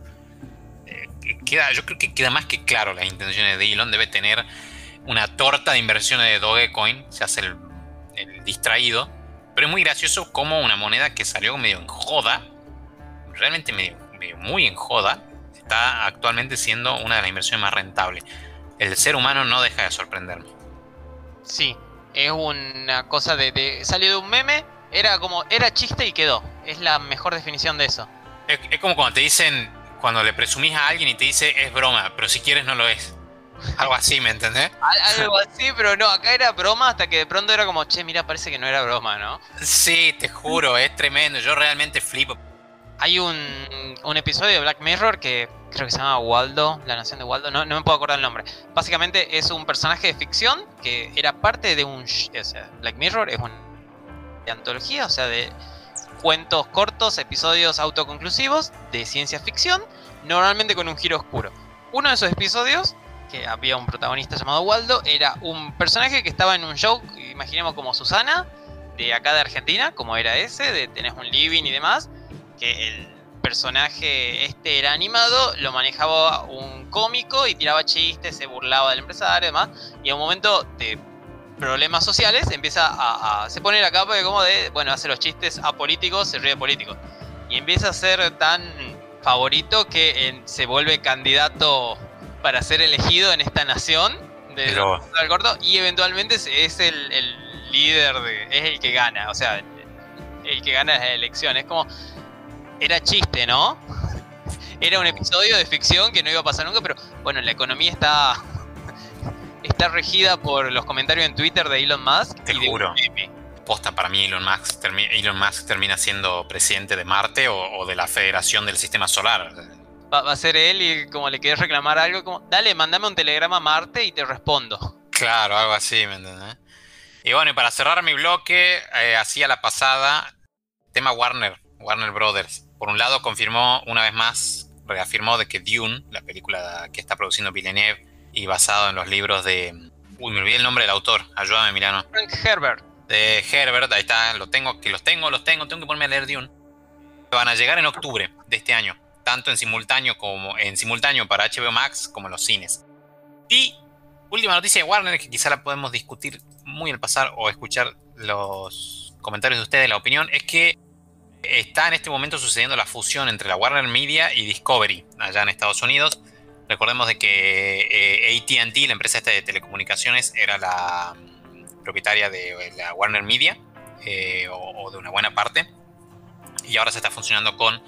Eh, queda, yo creo que queda más que claro las intenciones de Elon. Debe tener una torta de inversiones de Dogecoin, se hace el distraído. Pero es muy gracioso como una moneda que salió medio en joda realmente medio, muy en joda, está actualmente siendo una de las inversiones más rentables. El ser humano no deja de sorprenderme. Sí, es una cosa de, salió de un meme, era como, era chiste y quedó. Es la mejor definición de eso. Es, como cuando te dicen, cuando le presumís a alguien y te dice es broma, pero si quieres no lo es. Algo así, ¿me entendés? Algo así, pero no, acá era broma hasta que de pronto era como, che, mira, parece que no era broma, ¿no? Sí, te juro, es tremendo. Yo realmente flipo hay un, episodio de Black Mirror que creo que se llama Waldo, la nación de Waldo, no, me puedo acordar el nombre. Básicamente es un personaje de ficción que era parte de un... O sea, Black Mirror es una antología, o sea, de cuentos cortos, episodios autoconclusivos de ciencia ficción, normalmente con un giro oscuro. Uno de esos episodios, que había un protagonista llamado Waldo, era un personaje que estaba en un show, imaginemos como Susana, de acá de Argentina, como era ese, de tenés un living y demás, que el personaje este era animado, lo manejaba un cómico y tiraba chistes, se burlaba del empresario y demás. Y a un momento te problemas sociales, empieza a, se pone la capa de como de, bueno, hace los chistes apolíticos, se ríe político. Y empieza a ser tan favorito que se vuelve candidato para ser elegido en esta nación de Pero- corto y eventualmente es, es el, el líder de, es el que gana, o sea, el, el que gana la elección. Es como, era chiste, ¿no? Era un episodio de ficción que no iba a pasar nunca, pero bueno, la economía está está regida por los comentarios en Twitter de Elon Musk Te y de un juro. Posta para mí Elon Musk, Elon Musk termina siendo presidente de Marte o, o de la Federación del Sistema Solar. Va, va a ser él y como le querés reclamar algo, como, dale, mandame un telegrama a Marte y te respondo. Claro, algo así, ¿me entendés? Y bueno, y para cerrar mi bloque, eh, así a la pasada, tema Warner, Warner Brothers. Por un lado, confirmó una vez más, reafirmó de que Dune, la película que está produciendo Villeneuve y basado en los libros de... Uy, me olvidé el nombre del autor, ayúdame, Milano. Frank Herbert. De Herbert, ahí está, lo tengo, que los tengo, los tengo, tengo que ponerme a leer Dune. Van a llegar en octubre de este año, tanto en simultáneo como en simultáneo para HBO Max como en los cines. Y última noticia de Warner que quizá la podemos discutir muy al pasar o escuchar los comentarios de ustedes, la opinión, es que está en este momento sucediendo la fusión entre la Warner Media y Discovery allá en Estados Unidos. Recordemos de que eh, AT&T, la empresa esta de telecomunicaciones, era la mm, propietaria de la Warner Media eh, o de una buena parte y ahora se está funcionando con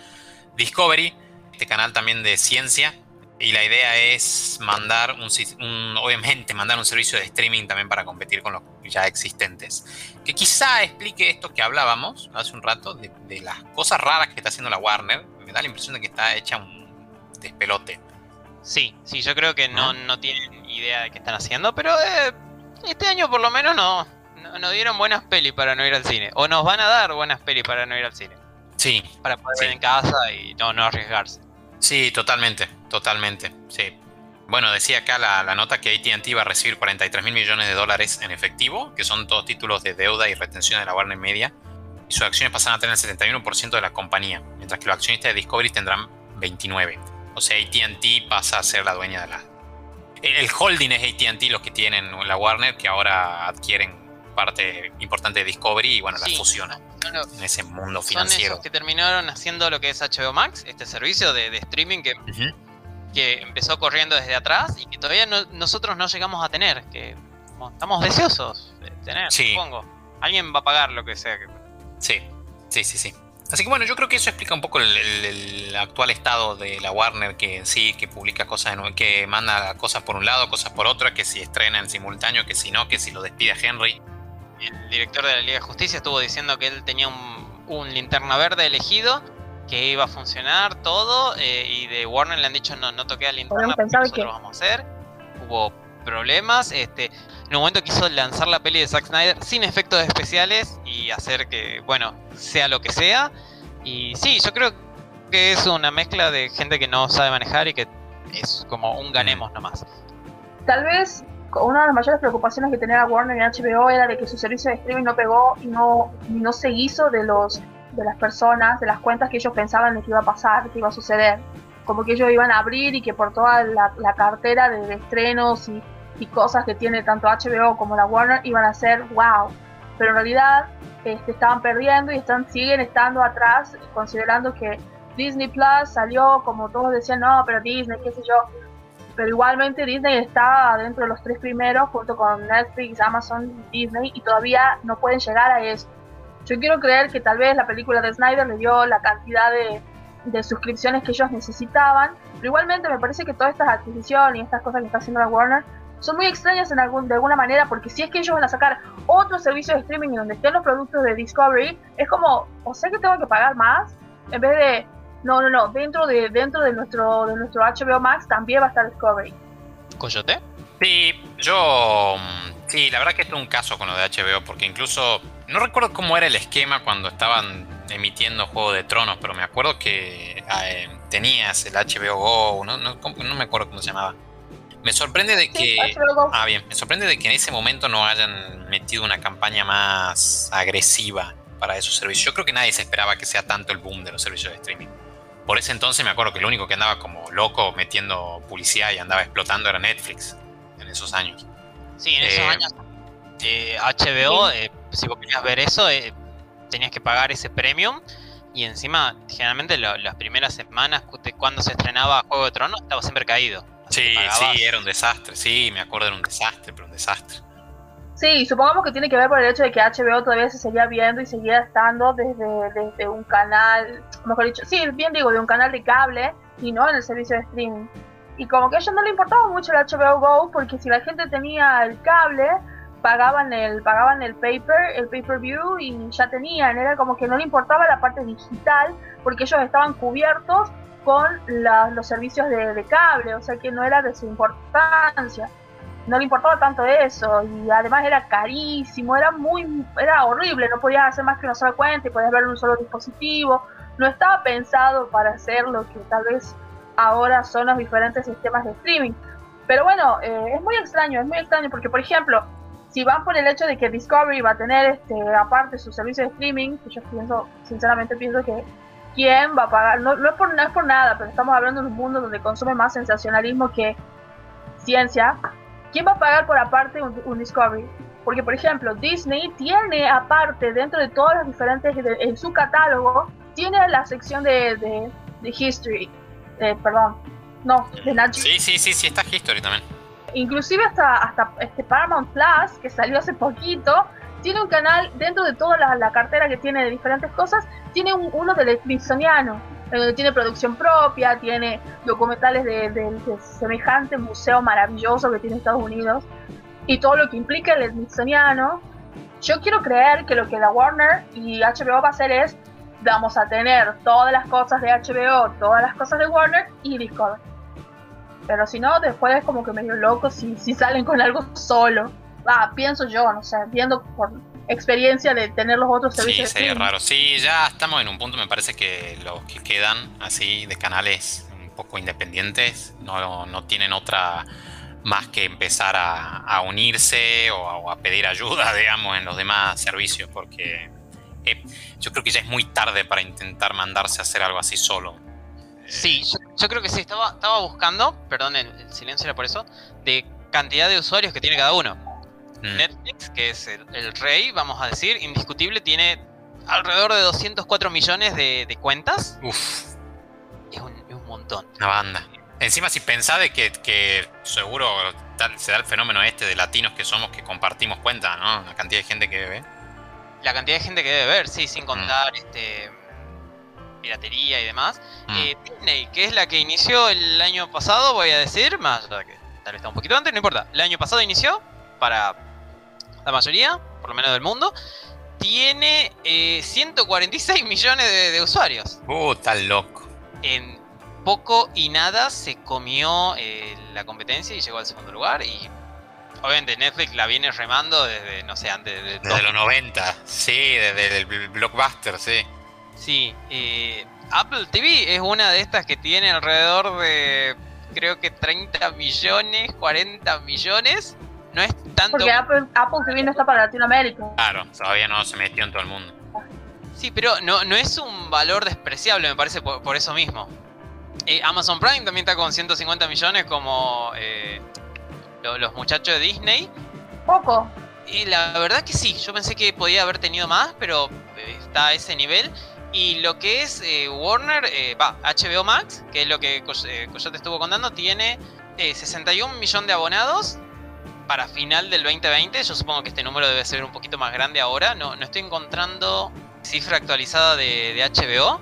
Discovery, este canal también de ciencia y la idea es mandar un, un- obviamente mandar un servicio de streaming también para competir con los ya existentes. Que quizá explique esto que hablábamos hace un rato de, de las cosas raras que está haciendo la Warner. Me da la impresión de que está hecha un despelote. Sí, sí, yo creo que no, no tienen idea de qué están haciendo, pero eh, este año por lo menos no, no, nos dieron buenas pelis para no ir al cine. O nos van a dar buenas pelis para no ir al cine. Sí, Para poder Sí. ver en casa y no, no arriesgarse. Sí, totalmente, totalmente, sí. Bueno, decía acá la, la nota que AT&T va a recibir 43 mil millones de dólares en efectivo, que son todos títulos de deuda y retención de la Warner Media, y sus acciones pasarán a tener el 71% de la compañía, mientras que los accionistas de Discovery tendrán 29. O sea, AT&T pasa a ser la dueña de la... El, el holding es AT&T los que tienen la Warner, que ahora adquieren parte importante de Discovery y bueno, Sí. la fusiona Son en ese mundo Son financiero. esos que terminaron haciendo lo que es HBO Max, este servicio de, de streaming que, que empezó corriendo desde atrás y que todavía no- nosotros no llegamos a tener, que estamos deseosos de tener, Sí. supongo. Alguien va a pagar lo que sea. que- Sí, sí, sí, sí. Así que bueno, yo creo que eso explica un poco el, el- el actual estado de la Warner, que sí, que publica cosas, en- que manda cosas por un lado, cosas por otro, que si estrena en simultáneo, que si no, que si lo despide a Henry. El director de la Liga de Justicia estuvo diciendo que él tenía un, un linterna verde elegido, que iba a funcionar todo, eh, y de Warner le han dicho no, no toque al linterna, nosotros que- lo vamos a hacer. Hubo problemas, este, en un momento quiso lanzar la peli de Zack Snyder sin efectos especiales y hacer que, bueno, sea lo que sea. Y sí, yo creo que es una mezcla de gente que no sabe manejar y que es como un ganemos nomás. Tal vez una de las mayores preocupaciones que tenía Warner en HBO era de que su servicio de streaming no pegó y no, no se hizo de los de las personas, de las cuentas que ellos pensaban de que iba a pasar, que iba a suceder. Como que ellos iban a abrir y que por toda la, la cartera de, de estrenos y, y cosas que tiene tanto HBO como la Warner iban a ser wow. Pero en realidad este, estaban perdiendo y están siguen estando atrás, considerando que Disney Plus salió, como todos decían, no, pero Disney, qué sé yo, pero igualmente Disney está dentro de los tres primeros junto con Netflix, Amazon, Disney y todavía no pueden llegar a eso. Yo quiero creer que tal vez la película de Snyder le dio la cantidad de, suscripciones que ellos necesitaban, pero igualmente me parece que todas estas adquisiciones y estas cosas que está haciendo la Warner son muy extrañas en algún, de alguna manera porque si es que ellos van a sacar otro servicio de streaming donde estén los productos de Discovery, es como, o sea que tengo que pagar más en vez de no, no, no. Dentro de dentro de nuestro de nuestro HBO Max también va a estar Discovery. ¿Coyote? Sí, yo. mm, Sí, la verdad que esto es un caso con lo de HBO, porque incluso. No recuerdo cómo era el esquema cuando estaban emitiendo Juego de Tronos, pero me acuerdo que eh, tenías el HBO Go, no, no, no me acuerdo cómo se llamaba. Me sorprende de Sí, que. HBO Go. Ah, bien. Me sorprende de que en ese momento no hayan metido una campaña más agresiva para esos servicios. Yo creo que nadie se esperaba que sea tanto el boom de los servicios de streaming. Por ese entonces me acuerdo que el único que andaba como loco metiendo publicidad y andaba explotando era Netflix en esos años. Sí, en esos Eh, años HBO, eh, si vos querías ver eso, eh, tenías que pagar ese premium. Y encima, generalmente las primeras semanas de cuando se estrenaba Juego de Tronos estaba siempre caído. Sí, sí, era un desastre. Sí, me acuerdo, era un desastre, pero un desastre. Sí, supongamos que tiene que ver por el hecho de que HBO todavía se seguía viendo y seguía estando desde, desde un canal, mejor dicho, sí, bien digo, de un canal de cable y no en el servicio de streaming. Y como que a ellos no le importaba mucho el HBO Go porque si la gente tenía el cable, pagaban el pagaban el paper, el pay-per-view y ya tenían, era como que no le importaba la parte digital porque ellos estaban cubiertos con los servicios de, cable, o sea que no era de su importancia. No le importaba tanto eso y además era carísimo, era muy, era horrible, no podías hacer más que una sola cuenta y podías ver un solo dispositivo, no estaba pensado para hacer lo que tal vez ahora son los diferentes sistemas de streaming. Pero bueno, eh, es muy extraño, es muy extraño porque por ejemplo, si van por el hecho de que Discovery va a tener este aparte su servicio de streaming, yo pienso, sinceramente pienso que quién va a pagar, no, no, es por, no por nada, pero estamos hablando de un mundo donde consume más sensacionalismo que ciencia, ¿quién va a pagar por aparte un, Discovery? Porque, por ejemplo, Disney tiene aparte, dentro de todas las diferentes, en su catálogo, tiene la sección de, de, History, eh, perdón, no, de Nat Sí, sí, sí, sí, está History también. Inclusive hasta, hasta este Paramount Plus, que salió hace poquito, tiene un canal dentro de toda la, cartera que tiene de diferentes cosas, tiene uno del Smithsoniano tiene producción propia, tiene documentales de, semejante museo maravilloso que tiene Estados Unidos y todo lo que implica el Smithsoniano. Yo quiero creer que lo que la Warner y HBO va a hacer es vamos a tener todas las cosas de HBO, todas las cosas de Warner y Discovery. Pero si no, después es como que medio loco si, si salen con algo solo. Ah, pienso yo, no sé, viendo por, experiencia de tener los otros servicios. Sí, sería raro. Sí, ya estamos en un punto, me parece que los que quedan así de canales un poco independientes no, no tienen otra más que empezar a, unirse o a, pedir ayuda, digamos, en los demás servicios, porque eh, yo creo que ya es muy tarde para intentar mandarse a hacer algo así solo. Sí, yo, creo que sí, estaba, estaba buscando, perdón, el silencio era por eso, de cantidad de usuarios que tiene cada uno. Mm. Netflix, que es el, rey, vamos a decir, indiscutible, tiene alrededor de 204 millones de, cuentas. Uf. Es un, montón. Una banda. Encima, si pensás de que, seguro se da el fenómeno este de latinos que somos que compartimos cuentas, ¿no? La cantidad de gente que debe. La cantidad de gente que debe ver, sí, sin contar mm. este piratería y demás. Mm. Eh, Disney, que es la que inició el año pasado, voy a decir, más que tal vez está un poquito antes, no importa. El año pasado inició para la mayoría, por lo menos del mundo, tiene 146 eh, millones de, usuarios. Uh, tan loco. En poco y nada se comió eh, la competencia y llegó al segundo lugar. Y obviamente Netflix la viene remando desde, no sé, antes de. Desde los 90, sí, desde el blockbuster, sí. Sí, eh, Apple TV es una de estas que tiene alrededor de, creo que 30 millones, 40 millones no es tanto. Porque Apple, TV no está para Latinoamérica. Claro, todavía no se metió en todo el mundo. Sí, pero no, no es un valor despreciable, me parece, por, eso mismo. Eh, Amazon Prime también está con 150 millones, como eh, los, muchachos de Disney. Poco. Y la verdad que sí, yo pensé que podía haber tenido más, pero eh, está a ese nivel. Y lo que es Warner, va, HBO Max, que es lo que te estuvo contando, tiene 61 millones de abonados para final del 2020. Yo supongo que este número debe ser un poquito más grande ahora. No, no estoy encontrando cifra actualizada de, HBO.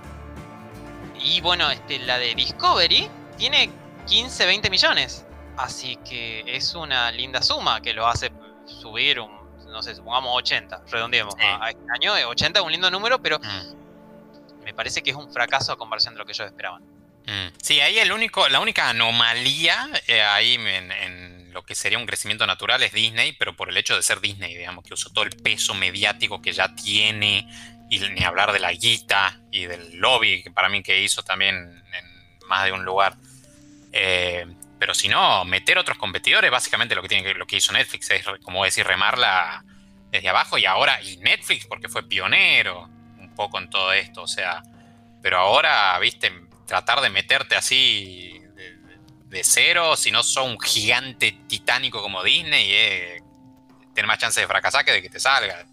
Y bueno, este, la de Discovery tiene 15, 20 millones. Así que es una linda suma que lo hace subir un, no sé, supongamos 80, redondeemos a, este año. 80 es un lindo número, pero mm. me parece que es un fracaso a comparación de lo que ellos esperaban. Mm. Sí, ahí el único, la única anomalía eh, ahí en lo que sería un crecimiento natural es Disney, pero por el hecho de ser Disney, digamos, que usó todo el peso mediático que ya tiene, y ni hablar de la guita y del lobby, que para mí que hizo también en más de un lugar. Eh, pero si no, meter otros competidores, básicamente lo que tiene lo que hizo Netflix es, como decir, remarla desde abajo y ahora, y Netflix, porque fue pionero un poco en todo esto, o sea, pero ahora, viste, tratar de meterte así de cero, si no son un gigante titánico como Disney, es tenés más chance de fracasar que de que te salga.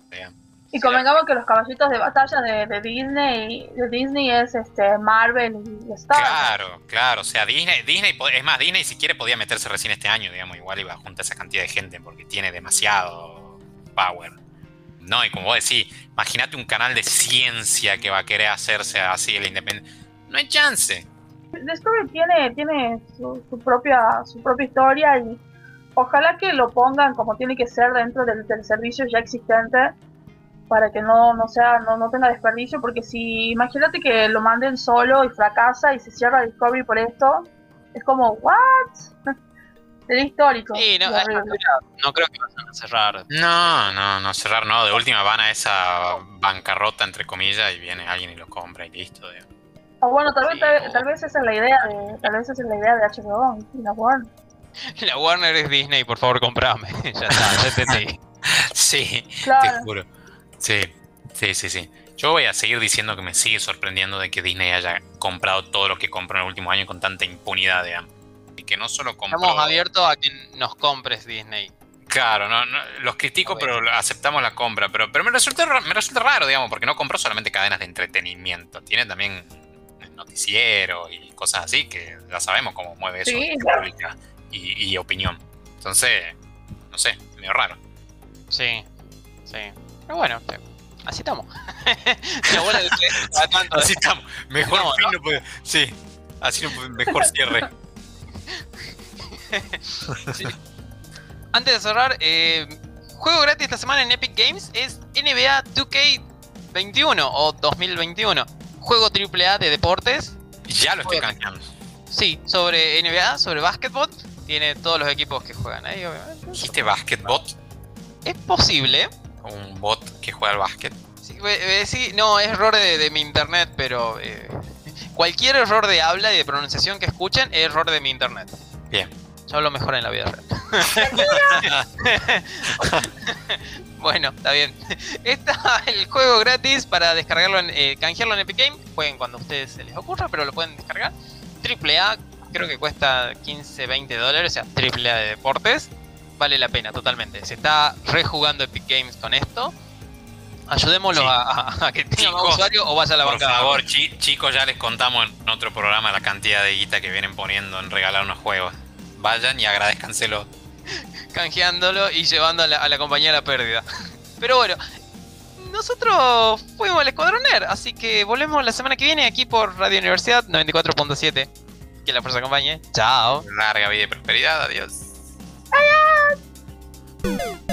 Y convengamos que los caballitos de batalla de, Disney de Disney es este Marvel y Star. Claro, claro. O sea, Disney, Disney, es más, Disney si quiere podía meterse recién este año, digamos, igual iba a juntar esa cantidad de gente porque tiene demasiado power. No, y como vos decís, imagínate un canal de ciencia que va a querer hacerse así el independiente. No hay chance. Discovery tiene, tiene su, propia, su propia historia y ojalá que lo pongan como tiene que ser dentro del, del servicio ya existente para que no, no sea, no, no tenga desperdicio, porque si imagínate que lo manden solo y fracasa y se cierra Discovery por esto, es como, ¿what? Sería histórico. Sí, no, no, creo que vayan a cerrar. No, no, no cerrar, no. De última van a esa bancarrota, entre comillas, y viene alguien y lo compra y listo. O bueno, tal, vez, tal, vez esa es la idea de, tal vez esa es la idea de HBO y la Warner. La Warner es Disney, por favor, comprame. ya está, ya entendí. sí, te juro. Sí, sí, sí, sí. Yo voy a seguir diciendo que me sigue sorprendiendo de que Disney haya comprado todo lo que compró en el último año con tanta impunidad, digamos. Y que no solo compró... Estamos abiertos a que nos compres Disney. Claro, no, los critico, pero aceptamos la compra. Pero, pero me, resulta, me resulta raro, digamos, porque no compró solamente cadenas de entretenimiento. Tiene también noticiero y cosas así, que ya sabemos cómo mueve eso pública y, y opinión. Entonces, no sé, medio raro. Sí, sí. Pero bueno, así estamos. así estamos. Mejor fin no, puede. Sí, así no puede, mejor cierre. Antes de cerrar, eh, juego gratis esta semana en Epic Games es NBA 2K21 o 2021. Juego AAA de deportes. Ya lo estoy canjeando. Sí, sobre NBA, sobre básquetbol. Tiene todos los equipos que juegan ahí, obviamente. ¿Dijiste básquetbol? Es posible un bot que juega al básquet. Sí, no, es error de, mi internet, pero eh, cualquier error de habla y de pronunciación que escuchen es error de mi internet. Bien. Yo hablo mejor en la vida real. bueno, está bien. Está el juego gratis para descargarlo, en, eh, canjearlo en Epic Game. Jueguen cuando a ustedes se les ocurra, pero lo pueden descargar. Triple A, creo que cuesta 15, 20 dólares, o sea, triple A de deportes vale la pena totalmente. Se está rejugando Epic Games con esto. Ayudémoslo a, que tenga más usuario o vaya a la banca. Por favor, chicos, ya les contamos en otro programa la cantidad de guita que vienen poniendo en regalar unos juegos. Vayan y agradezcanselo. Canjeándolo y llevando a la, compañía a la pérdida. Pero bueno, nosotros fuimos al Escuadroner, así que volvemos la semana que viene aquí por Radio Universidad 94.7. Que la fuerza acompañe. Chao. Larga vida y prosperidad. Adiós. Adiós. Boop!